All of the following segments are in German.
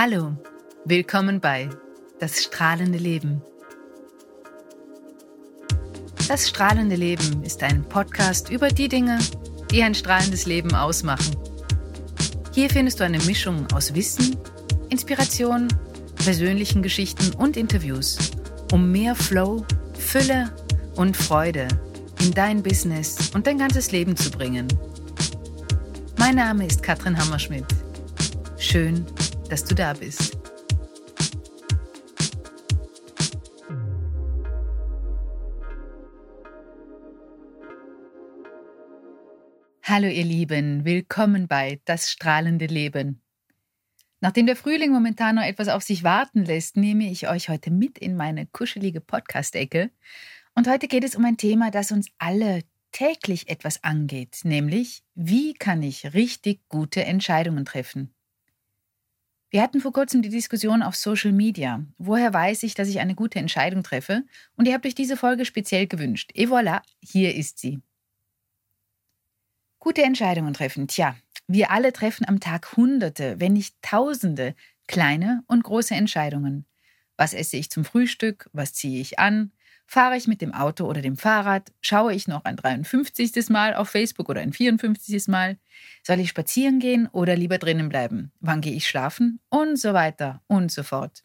Hallo, willkommen bei Das strahlende Leben. Das strahlende Leben ist ein Podcast über die Dinge, die ein strahlendes Leben ausmachen. Hier findest du eine Mischung aus Wissen, Inspiration, persönlichen Geschichten und Interviews, um mehr Flow, Fülle und Freude in dein Business und dein ganzes Leben zu bringen. Mein Name ist Katrin Hammerschmidt. Schön, dass du da bist. Hallo ihr Lieben, willkommen bei Das strahlende Leben. Nachdem der Frühling momentan noch etwas auf sich warten lässt, nehme ich euch heute mit in meine kuschelige Podcast-Ecke. Und heute geht es um ein Thema, das uns alle täglich etwas angeht, nämlich wie kann ich richtig gute Entscheidungen treffen? Wir hatten vor kurzem die Diskussion auf Social Media. Woher weiß ich, dass ich eine gute Entscheidung treffe? Und ihr habt euch diese Folge speziell gewünscht. Et voilà, hier ist sie. Gute Entscheidungen treffen. Tja, wir alle treffen am Tag Hunderte, wenn nicht Tausende kleine und große Entscheidungen. Was esse ich zum Frühstück? Was ziehe ich an? Fahre ich mit dem Auto oder dem Fahrrad? Schaue ich noch ein 53. Mal auf Facebook oder ein 54. Mal? Soll ich spazieren gehen oder lieber drinnen bleiben? Wann gehe ich schlafen? Und so weiter und so fort.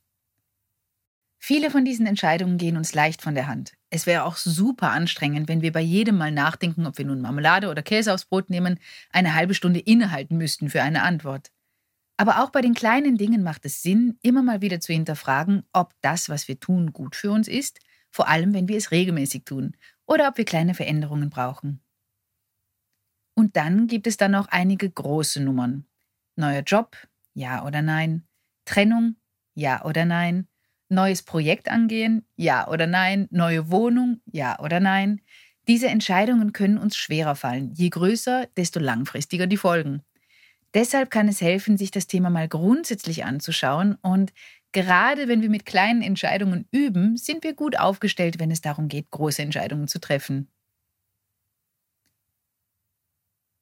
Viele von diesen Entscheidungen gehen uns leicht von der Hand. Es wäre auch super anstrengend, wenn wir bei jedem Mal nachdenken, ob wir nun Marmelade oder Käse aufs Brot nehmen, eine halbe Stunde innehalten müssten für eine Antwort. Aber auch bei den kleinen Dingen macht es Sinn, immer mal wieder zu hinterfragen, ob das, was wir tun, gut für uns ist – vor allem wenn wir es regelmäßig tun, oder ob wir kleine Veränderungen brauchen. Und dann gibt es dann noch einige große Nummern. Neuer Job, ja oder nein. Trennung, ja oder nein. Neues Projekt angehen, ja oder nein. Neue Wohnung, ja oder nein. Diese Entscheidungen können uns schwerer fallen. Je größer, desto langfristiger die Folgen. Deshalb kann es helfen, sich das Thema mal grundsätzlich anzuschauen und Gerade wenn wir mit kleinen Entscheidungen üben, sind wir gut aufgestellt, wenn es darum geht, große Entscheidungen zu treffen.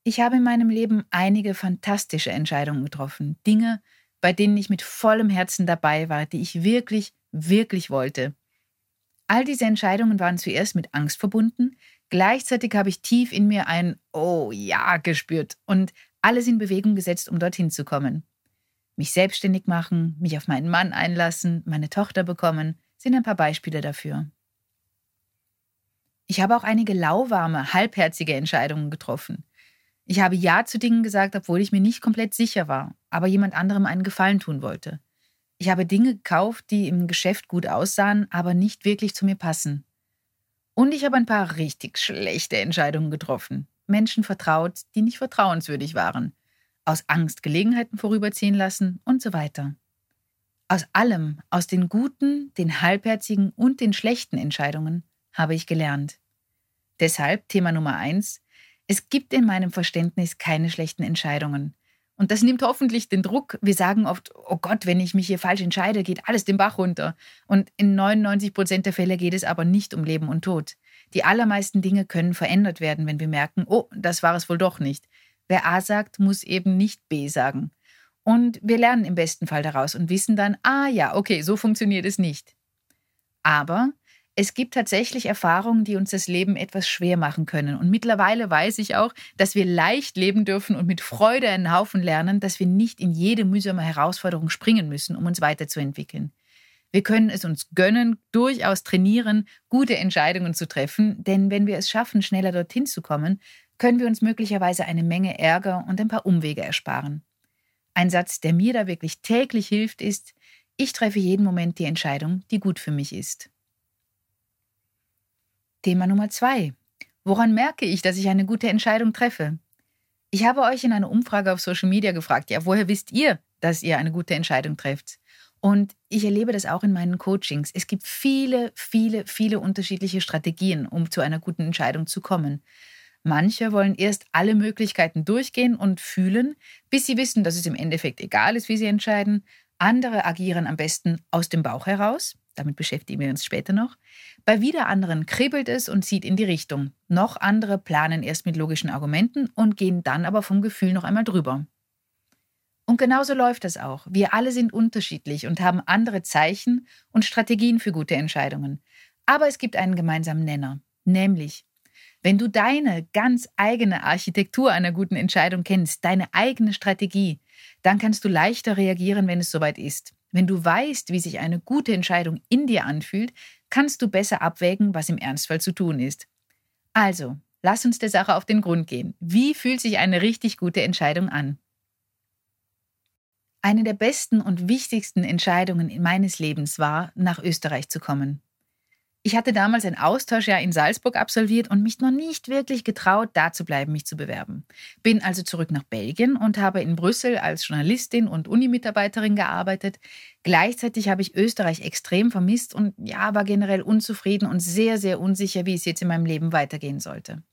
Ich habe in meinem Leben einige fantastische Entscheidungen getroffen, Dinge, bei denen ich mit vollem Herzen dabei war, die ich wirklich, wirklich wollte. All diese Entscheidungen waren zuerst mit Angst verbunden, gleichzeitig habe ich tief in mir ein Oh ja gespürt und alles in Bewegung gesetzt, um dorthin zu kommen. Mich selbstständig machen, mich auf meinen Mann einlassen, meine Tochter bekommen, sind ein paar Beispiele dafür. Ich habe auch einige lauwarme, halbherzige Entscheidungen getroffen. Ich habe Ja zu Dingen gesagt, obwohl ich mir nicht komplett sicher war, aber jemand anderem einen Gefallen tun wollte. Ich habe Dinge gekauft, die im Geschäft gut aussahen, aber nicht wirklich zu mir passen. Und ich habe ein paar richtig schlechte Entscheidungen getroffen. Menschen vertraut, die nicht vertrauenswürdig waren aus Angst Gelegenheiten vorüberziehen lassen und so weiter. Aus allem, aus den guten, den halbherzigen und den schlechten Entscheidungen habe ich gelernt. Deshalb Thema Nummer eins: Es gibt in meinem Verständnis keine schlechten Entscheidungen. Und das nimmt hoffentlich den Druck. Wir sagen oft, oh Gott, wenn ich mich hier falsch entscheide, geht alles den Bach runter. Und in 99 Prozent der Fälle geht es aber nicht um Leben und Tod. Die allermeisten Dinge können verändert werden, wenn wir merken, oh, das war es wohl doch nicht. Wer A sagt, muss eben nicht B sagen. Und wir lernen im besten Fall daraus und wissen dann, ah ja, okay, so funktioniert es nicht. Aber es gibt tatsächlich Erfahrungen, die uns das Leben etwas schwer machen können. Und mittlerweile weiß ich auch, dass wir leicht leben dürfen und mit Freude einen Haufen lernen, dass wir nicht in jede mühsame Herausforderung springen müssen, um uns weiterzuentwickeln. Wir können es uns gönnen, durchaus trainieren, gute Entscheidungen zu treffen, denn wenn wir es schaffen, schneller dorthin zu kommen, können wir uns möglicherweise eine Menge Ärger und ein paar Umwege ersparen. Ein Satz, der mir da wirklich täglich hilft, ist, ich treffe jeden Moment die Entscheidung, die gut für mich ist. Thema Nummer zwei. Woran merke ich, dass ich eine gute Entscheidung treffe? Ich habe euch in einer Umfrage auf Social Media gefragt, ja, woher wisst ihr, dass ihr eine gute Entscheidung trefft? Und ich erlebe das auch in meinen Coachings. Es gibt viele, viele, viele unterschiedliche Strategien, um zu einer guten Entscheidung zu kommen. Manche wollen erst alle Möglichkeiten durchgehen und fühlen, bis sie wissen, dass es im Endeffekt egal ist, wie sie entscheiden. Andere agieren am besten aus dem Bauch heraus. Damit beschäftigen wir uns später noch. Bei wieder anderen kribbelt es und zieht in die Richtung. Noch andere planen erst mit logischen Argumenten und gehen dann aber vom Gefühl noch einmal drüber. Und genauso läuft das auch. Wir alle sind unterschiedlich und haben andere Zeichen und Strategien für gute Entscheidungen. Aber es gibt einen gemeinsamen Nenner, nämlich wenn du deine ganz eigene Architektur einer guten Entscheidung kennst, deine eigene Strategie, dann kannst du leichter reagieren, wenn es soweit ist. Wenn du weißt, wie sich eine gute Entscheidung in dir anfühlt, kannst du besser abwägen, was im Ernstfall zu tun ist. Also, lass uns der Sache auf den Grund gehen. Wie fühlt sich eine richtig gute Entscheidung an? Eine der besten und wichtigsten Entscheidungen meines Lebens war, nach Österreich zu kommen. Ich hatte damals ein Austauschjahr in Salzburg absolviert und mich noch nicht wirklich getraut, da zu bleiben, mich zu bewerben. Bin also zurück nach Belgien und habe in Brüssel als Journalistin und Unimitarbeiterin gearbeitet. Gleichzeitig habe ich Österreich extrem vermisst und ja, war generell unzufrieden und sehr, sehr unsicher, wie es jetzt in meinem Leben weitergehen sollte.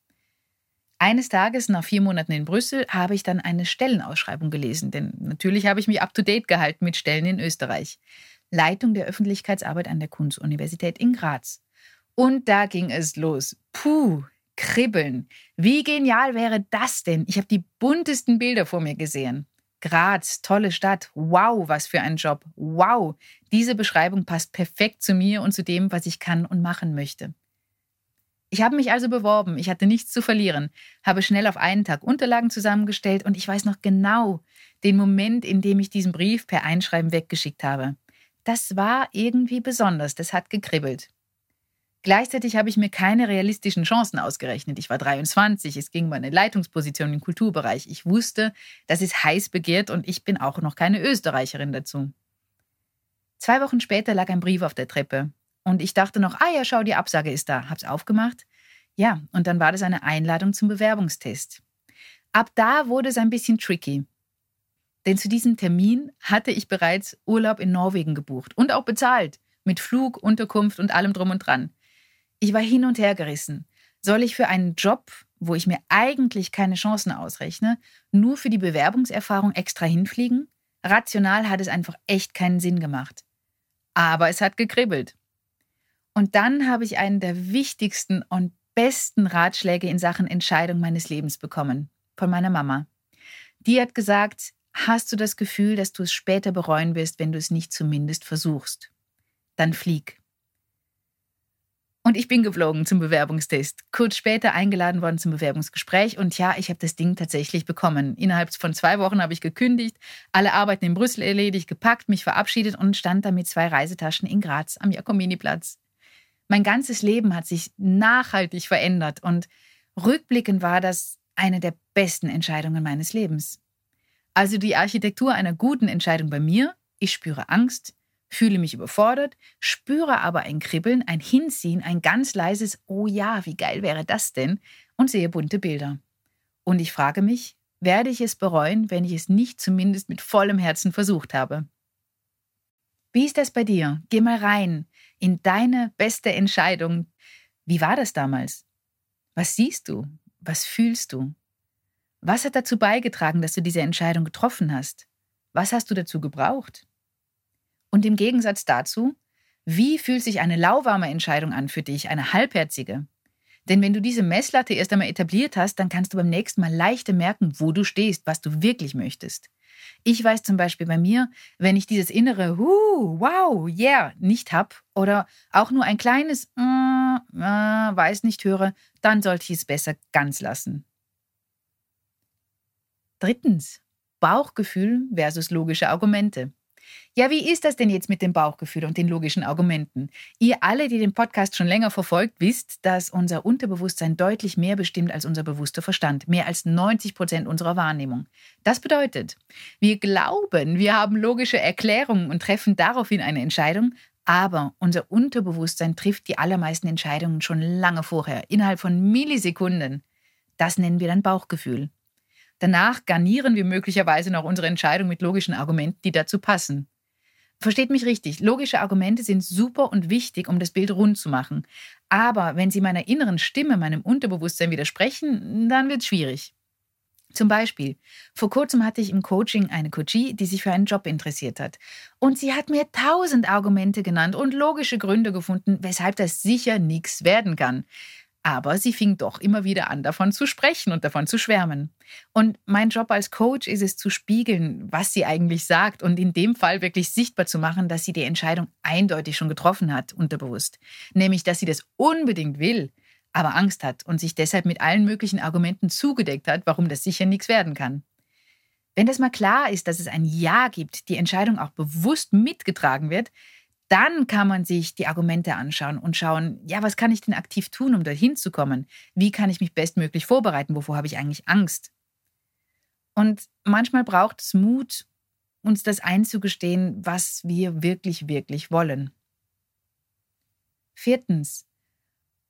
Eines Tages, nach vier Monaten in Brüssel, habe ich dann eine Stellenausschreibung gelesen, denn natürlich habe ich mich up-to-date gehalten mit Stellen in Österreich. Leitung der Öffentlichkeitsarbeit an der Kunstuniversität in Graz. Und da ging es los. Puh, kribbeln. Wie genial wäre das denn? Ich habe die buntesten Bilder vor mir gesehen. Graz, tolle Stadt. Wow, was für ein Job. Wow, diese Beschreibung passt perfekt zu mir und zu dem, was ich kann und machen möchte. Ich habe mich also beworben, ich hatte nichts zu verlieren, habe schnell auf einen Tag Unterlagen zusammengestellt und ich weiß noch genau den Moment, in dem ich diesen Brief per Einschreiben weggeschickt habe das war irgendwie besonders, das hat gekribbelt. Gleichzeitig habe ich mir keine realistischen Chancen ausgerechnet. Ich war 23, es ging um eine Leitungsposition im Kulturbereich. Ich wusste, das ist heiß begehrt und ich bin auch noch keine Österreicherin dazu. Zwei Wochen später lag ein Brief auf der Treppe und ich dachte noch, ah ja, schau, die Absage ist da. Hab's aufgemacht. Ja, und dann war das eine Einladung zum Bewerbungstest. Ab da wurde es ein bisschen tricky. Denn zu diesem Termin hatte ich bereits Urlaub in Norwegen gebucht und auch bezahlt, mit Flug, Unterkunft und allem drum und dran. Ich war hin und her gerissen. Soll ich für einen Job, wo ich mir eigentlich keine Chancen ausrechne, nur für die Bewerbungserfahrung extra hinfliegen? Rational hat es einfach echt keinen Sinn gemacht. Aber es hat gekribbelt. Und dann habe ich einen der wichtigsten und besten Ratschläge in Sachen Entscheidung meines Lebens bekommen. Von meiner Mama. Die hat gesagt, hast du das Gefühl, dass du es später bereuen wirst, wenn du es nicht zumindest versuchst. Dann flieg. Und ich bin geflogen zum Bewerbungstest. Kurz später eingeladen worden zum Bewerbungsgespräch. Und ja, ich habe das Ding tatsächlich bekommen. Innerhalb von zwei Wochen habe ich gekündigt, alle Arbeiten in Brüssel erledigt, gepackt, mich verabschiedet und stand da mit zwei Reisetaschen in Graz am Jakominiplatz. Mein ganzes Leben hat sich nachhaltig verändert und rückblickend war das eine der besten Entscheidungen meines Lebens. Also die Architektur einer guten Entscheidung bei mir, ich spüre Angst, fühle mich überfordert, spüre aber ein Kribbeln, ein Hinziehen, ein ganz leises Oh ja, wie geil wäre das denn? und sehe bunte Bilder. Und ich frage mich, werde ich es bereuen, wenn ich es nicht zumindest mit vollem Herzen versucht habe? Wie ist das bei dir? Geh mal rein in deine beste Entscheidung. Wie war das damals? Was siehst du? Was fühlst du? Was hat dazu beigetragen, dass du diese Entscheidung getroffen hast? Was hast du dazu gebraucht? Und im Gegensatz dazu, wie fühlt sich eine lauwarme Entscheidung an für dich, eine halbherzige? Denn wenn du diese Messlatte erst einmal etabliert hast, dann kannst du beim nächsten Mal leichter merken, wo du stehst, was du wirklich möchtest. Ich weiß zum Beispiel bei mir, wenn ich dieses innere uh, wow, yeah nicht habe oder auch nur ein kleines äh, äh, weiß nicht höre, dann sollte ich es besser ganz lassen. Drittens, Bauchgefühl versus logische Argumente. Ja, wie ist das denn jetzt mit dem Bauchgefühl und den logischen Argumenten? Ihr alle, die den Podcast schon länger verfolgt, wisst, dass unser Unterbewusstsein deutlich mehr bestimmt als unser bewusster Verstand. Mehr als 90 Prozent unserer Wahrnehmung. Das bedeutet, wir glauben, wir haben logische Erklärungen und treffen daraufhin eine Entscheidung, aber unser Unterbewusstsein trifft die allermeisten Entscheidungen schon lange vorher, innerhalb von Millisekunden. Das nennen wir dann Bauchgefühl. Danach garnieren wir möglicherweise noch unsere Entscheidung mit logischen Argumenten, die dazu passen. Versteht mich richtig, logische Argumente sind super und wichtig, um das Bild rund zu machen. Aber wenn sie meiner inneren Stimme, meinem Unterbewusstsein widersprechen, dann wird es schwierig. Zum Beispiel, vor kurzem hatte ich im Coaching eine Coachie, die sich für einen Job interessiert hat. Und sie hat mir tausend Argumente genannt und logische Gründe gefunden, weshalb das sicher nichts werden kann. Aber sie fing doch immer wieder an, davon zu sprechen und davon zu schwärmen. Und mein Job als Coach ist es zu spiegeln, was sie eigentlich sagt und in dem Fall wirklich sichtbar zu machen, dass sie die Entscheidung eindeutig schon getroffen hat, unterbewusst. Nämlich, dass sie das unbedingt will, aber Angst hat und sich deshalb mit allen möglichen Argumenten zugedeckt hat, warum das sicher nichts werden kann. Wenn das mal klar ist, dass es ein Ja gibt, die Entscheidung auch bewusst mitgetragen wird, dann kann man sich die Argumente anschauen und schauen, ja, was kann ich denn aktiv tun, um dorthin zu kommen? Wie kann ich mich bestmöglich vorbereiten? Wovor habe ich eigentlich Angst? Und manchmal braucht es Mut, uns das einzugestehen, was wir wirklich, wirklich wollen. Viertens,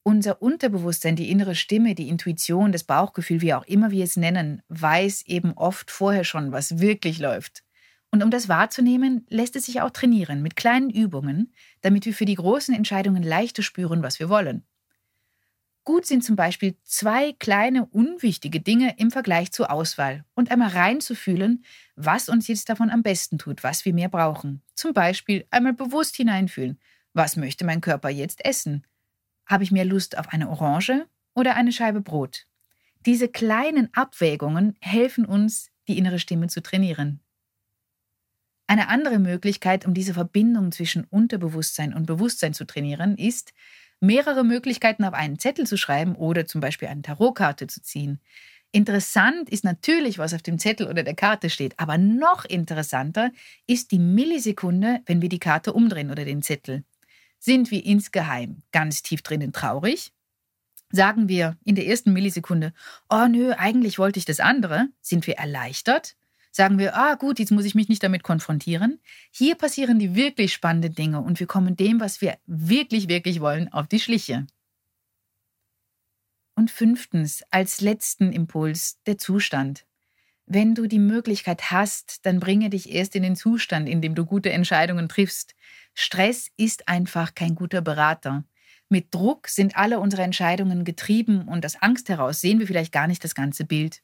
unser Unterbewusstsein, die innere Stimme, die Intuition, das Bauchgefühl, wie auch immer wir es nennen, weiß eben oft vorher schon, was wirklich läuft. Und um das wahrzunehmen, lässt es sich auch trainieren mit kleinen Übungen, damit wir für die großen Entscheidungen leichter spüren, was wir wollen. Gut sind zum Beispiel zwei kleine unwichtige Dinge im Vergleich zur Auswahl und einmal reinzufühlen, was uns jetzt davon am besten tut, was wir mehr brauchen. Zum Beispiel einmal bewusst hineinfühlen, was möchte mein Körper jetzt essen? Habe ich mehr Lust auf eine Orange oder eine Scheibe Brot? Diese kleinen Abwägungen helfen uns, die innere Stimme zu trainieren. Eine andere Möglichkeit, um diese Verbindung zwischen Unterbewusstsein und Bewusstsein zu trainieren, ist, mehrere Möglichkeiten auf einen Zettel zu schreiben oder zum Beispiel eine Tarotkarte zu ziehen. Interessant ist natürlich, was auf dem Zettel oder der Karte steht, aber noch interessanter ist die Millisekunde, wenn wir die Karte umdrehen oder den Zettel. Sind wir insgeheim ganz tief drinnen traurig? Sagen wir in der ersten Millisekunde, oh nö, eigentlich wollte ich das andere, sind wir erleichtert? Sagen wir, ah gut, jetzt muss ich mich nicht damit konfrontieren. Hier passieren die wirklich spannenden Dinge und wir kommen dem, was wir wirklich, wirklich wollen, auf die Schliche. Und fünftens, als letzten Impuls, der Zustand. Wenn du die Möglichkeit hast, dann bringe dich erst in den Zustand, in dem du gute Entscheidungen triffst. Stress ist einfach kein guter Berater. Mit Druck sind alle unsere Entscheidungen getrieben und aus Angst heraus sehen wir vielleicht gar nicht das ganze Bild.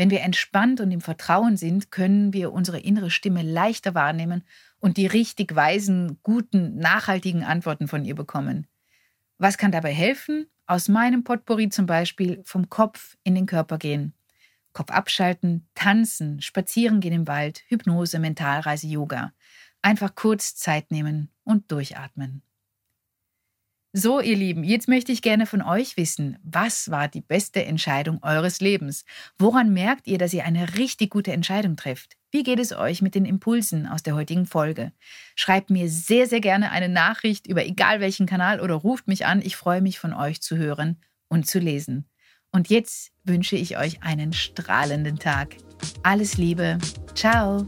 Wenn wir entspannt und im Vertrauen sind, können wir unsere innere Stimme leichter wahrnehmen und die richtig weisen, guten, nachhaltigen Antworten von ihr bekommen. Was kann dabei helfen? Aus meinem Potpourri zum Beispiel vom Kopf in den Körper gehen. Kopf abschalten, tanzen, spazieren gehen im Wald, Hypnose, Mentalreise, Yoga. Einfach kurz Zeit nehmen und durchatmen. So, ihr Lieben, jetzt möchte ich gerne von euch wissen, was war die beste Entscheidung eures Lebens? Woran merkt ihr, dass ihr eine richtig gute Entscheidung trefft? Wie geht es euch mit den Impulsen aus der heutigen Folge? Schreibt mir sehr, sehr gerne eine Nachricht über egal welchen Kanal oder ruft mich an. Ich freue mich von euch zu hören und zu lesen. Und jetzt wünsche ich euch einen strahlenden Tag. Alles Liebe. Ciao.